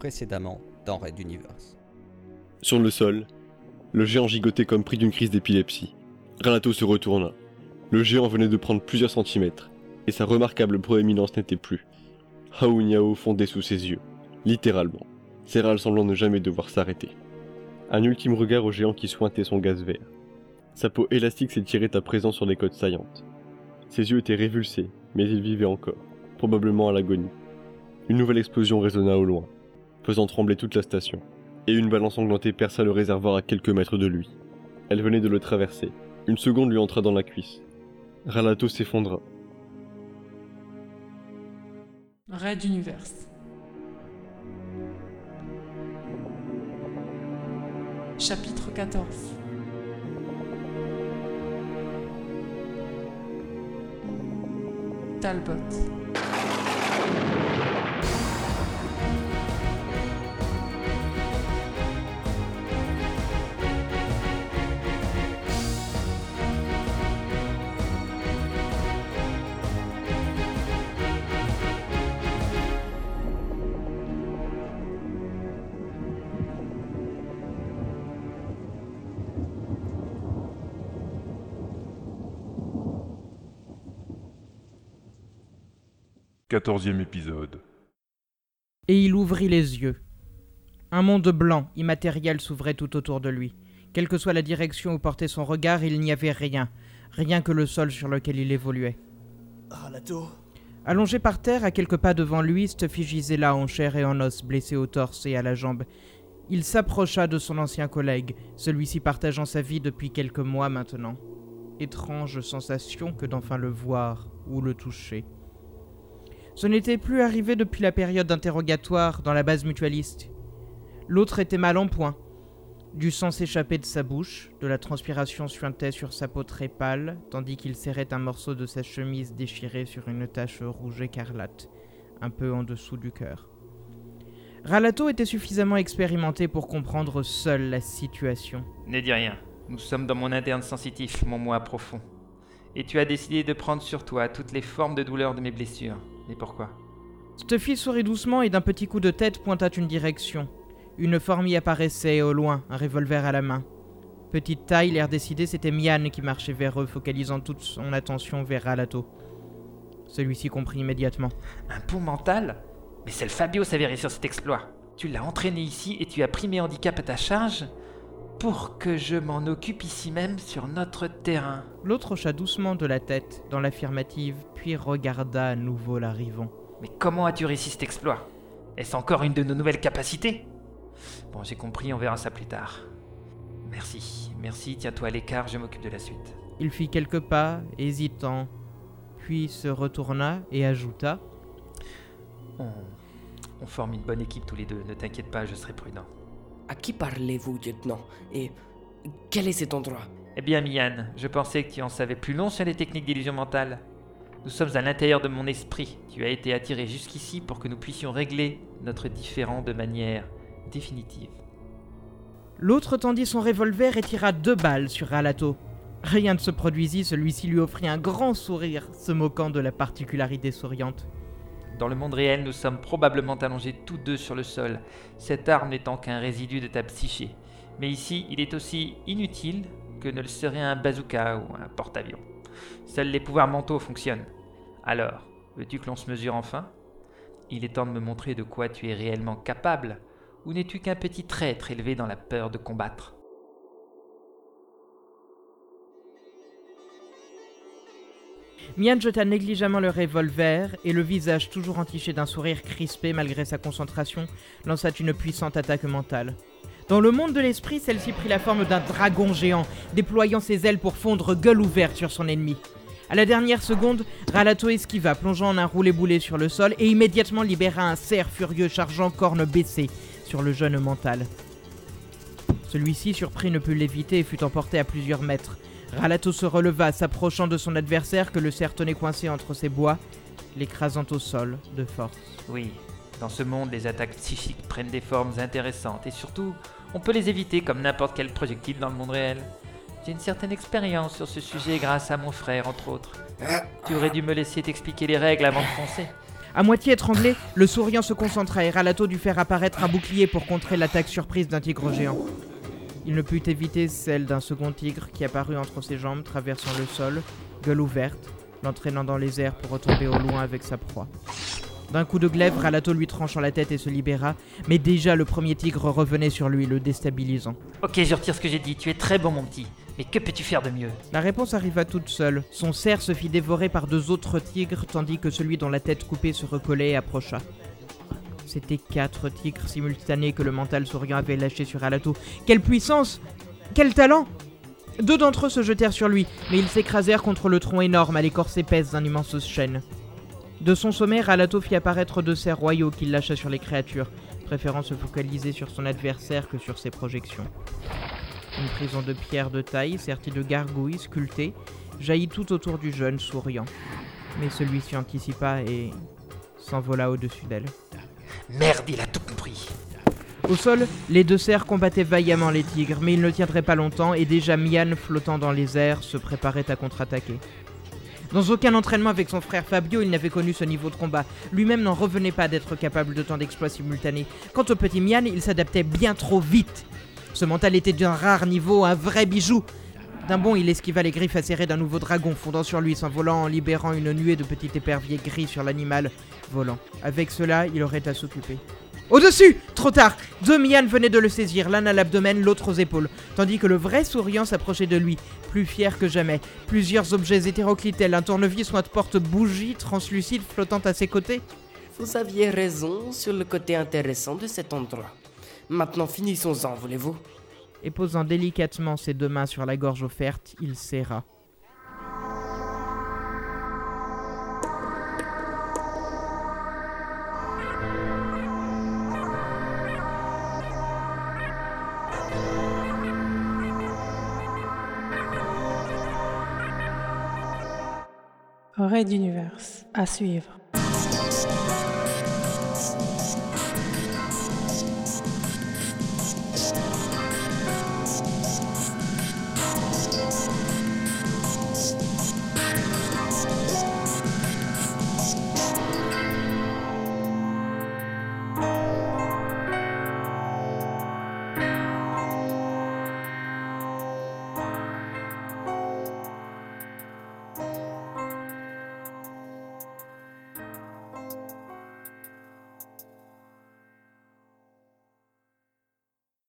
précédemment dans Red Universe. Sur le sol, le géant gigotait comme pris d'une crise d'épilepsie. Ralato se retourna. Le géant venait de prendre plusieurs centimètres, et sa remarquable proéminence n'était plus. Hao fondait sous ses yeux, littéralement, ses semblant ne jamais devoir s'arrêter. Un ultime regard au géant qui sointait son gaz vert. Sa peau élastique s'étirait à présent sur les côtes saillantes. Ses yeux étaient révulsés, mais il vivait encore, probablement à l'agonie. Une nouvelle explosion résonna au loin, faisant trembler toute la station, et une balance englantée perça le réservoir à quelques mètres de lui. Elle venait de le traverser. Une seconde lui entra dans la cuisse. Ralato s'effondra. Red Universe. Chapitre 14 Talbot. Quatorzième épisode. Et il ouvrit les yeux. Un monde blanc, immatériel s'ouvrait tout autour de lui. Quelle que soit la direction où portait son regard, il n'y avait rien. Rien que le sol sur lequel il évoluait. Ralato Allongé par terre, à quelques pas devant lui, Stuffy gisait là en chair et en os, blessé au torse et à la jambe. Il s'approcha de son ancien collègue, celui-ci partageant sa vie depuis quelques mois maintenant. Étrange sensation que d'enfin le voir ou le toucher. Ce n'était plus arrivé depuis la période d'interrogatoire dans la base mutualiste. L'autre était mal en point. Du sang s'échappait de sa bouche, de la transpiration suintait sur sa peau très pâle, tandis qu'il serrait un morceau de sa chemise déchirée sur une tache rouge écarlate, un peu en dessous du cœur. Ralato était suffisamment expérimenté pour comprendre seul la situation. Ne dis rien. Nous sommes dans mon interne sensitif, mon moi profond. Et tu as décidé de prendre sur toi toutes les formes de douleur de mes blessures. Et pourquoi Stuffy sourit doucement et d'un petit coup de tête pointa une direction. Une forme y apparaissait au loin, un revolver à la main. Petite taille, l'air décidé, c'était Mian qui marchait vers eux, focalisant toute son attention vers Ralato. Celui-ci comprit immédiatement. Un pont mental? Mais c'est le Fabio s'avérait sur cet exploit. Tu l'as entraîné ici et tu as pris mes handicaps à ta charge? Pour que je m'en occupe ici même sur notre terrain. L'autre hocha doucement de la tête dans l'affirmative, puis regarda à nouveau l'arrivant. Mais comment as-tu réussi cet exploit? Est-ce encore une de nos nouvelles capacités? Bon, j'ai compris, on verra ça plus tard. Merci, merci, tiens-toi à l'écart, je m'occupe de la suite. Il fit quelques pas, hésitant, puis se retourna et ajouta On, on forme une bonne équipe tous les deux, ne t'inquiète pas, je serai prudent. À qui parlez-vous, lieutenant Et quel est cet endroit Eh bien, Mian, je pensais que tu en savais plus long sur les techniques d'illusion mentale. Nous sommes à l'intérieur de mon esprit. Tu as été attiré jusqu'ici pour que nous puissions régler notre différend de manière définitive. L'autre tendit son revolver et tira deux balles sur Ralato. Rien ne se produisit, celui-ci lui offrit un grand sourire, se moquant de la particularité souriante. Dans le monde réel, nous sommes probablement allongés tous deux sur le sol, cette arme n'étant qu'un résidu de ta psyché. Mais ici, il est aussi inutile que ne le serait un bazooka ou un porte-avions. Seuls les pouvoirs mentaux fonctionnent. Alors, veux-tu que l'on se mesure enfin? Il est temps de me montrer de quoi tu es réellement capable, ou n'es-tu qu'un petit traître élevé dans la peur de combattre? Mian jeta négligemment le revolver et le visage toujours entiché d'un sourire crispé malgré sa concentration, lança une puissante attaque mentale. Dans le monde de l'esprit, celle-ci prit la forme d'un dragon géant, déployant ses ailes pour fondre gueule ouverte sur son ennemi. À la dernière seconde, Ralato esquiva, plongeant en un roulé-boulé sur le sol et immédiatement libéra un cerf furieux chargeant corne baissée sur le jeune mental. Celui-ci, surpris, ne put l'éviter et fut emporté à plusieurs mètres. Ralato se releva, s'approchant de son adversaire que le cerf tenait coincé entre ses bois, l'écrasant au sol de force. Oui, dans ce monde, les attaques psychiques prennent des formes intéressantes et surtout, on peut les éviter comme n'importe quel projectile dans le monde réel. J'ai une certaine expérience sur ce sujet grâce à mon frère, entre autres. Tu aurais dû me laisser t'expliquer les règles avant de foncer. À moitié étranglé, le souriant se concentra et Ralato dut faire apparaître un bouclier pour contrer l'attaque surprise d'un tigre géant. Il ne put éviter celle d'un second tigre qui apparut entre ses jambes, traversant le sol, gueule ouverte, l'entraînant dans les airs pour retomber au loin avec sa proie. D'un coup de glaive, Ralato lui tranchant la tête et se libéra, mais déjà le premier tigre revenait sur lui, le déstabilisant. Ok, je retire ce que j'ai dit, tu es très bon mon petit. Mais que peux-tu faire de mieux? La réponse arriva toute seule. Son cerf se fit dévorer par deux autres tigres, tandis que celui dont la tête coupée se recollait approcha. C'étaient quatre tigres simultanés que le mental souriant avait lâchés sur Alato. Quelle puissance Quel talent Deux d'entre eux se jetèrent sur lui, mais ils s'écrasèrent contre le tronc énorme à l'écorce épaisse d'un immense chêne. De son sommet, Ralato fit apparaître deux cerfs royaux qu'il lâcha sur les créatures, préférant se focaliser sur son adversaire que sur ses projections. Une prison de pierre de taille, sertie de gargouilles sculptées, jaillit tout autour du jeune souriant. Mais celui-ci anticipa et s'envola au-dessus d'elle. Merde, il a tout compris. Au sol, les deux cerfs combattaient vaillamment les tigres, mais ils ne tiendraient pas longtemps et déjà Mian, flottant dans les airs, se préparait à contre-attaquer. Dans aucun entraînement avec son frère Fabio, il n'avait connu ce niveau de combat. Lui-même n'en revenait pas d'être capable de tant d'exploits simultanés. Quant au petit Mian, il s'adaptait bien trop vite. Ce mental était d'un rare niveau, un vrai bijou. D'un bond, il esquiva les griffes acérées d'un nouveau dragon, fondant sur lui, s'envolant en libérant une nuée de petits éperviers gris sur l'animal volant. Avec cela, il aurait à s'occuper. Au-dessus Trop tard Deux Mian venaient de le saisir, l'un à l'abdomen, l'autre aux épaules, tandis que le vrai souriant s'approchait de lui, plus fier que jamais. Plusieurs objets hétéroclites, un tournevis ou un porte-bougie translucide flottant à ses côtés. Vous aviez raison sur le côté intéressant de cet endroit. Maintenant finissons-en, voulez-vous? Et posant délicatement ses deux mains sur la gorge offerte, il serra. Raid d'univers à suivre.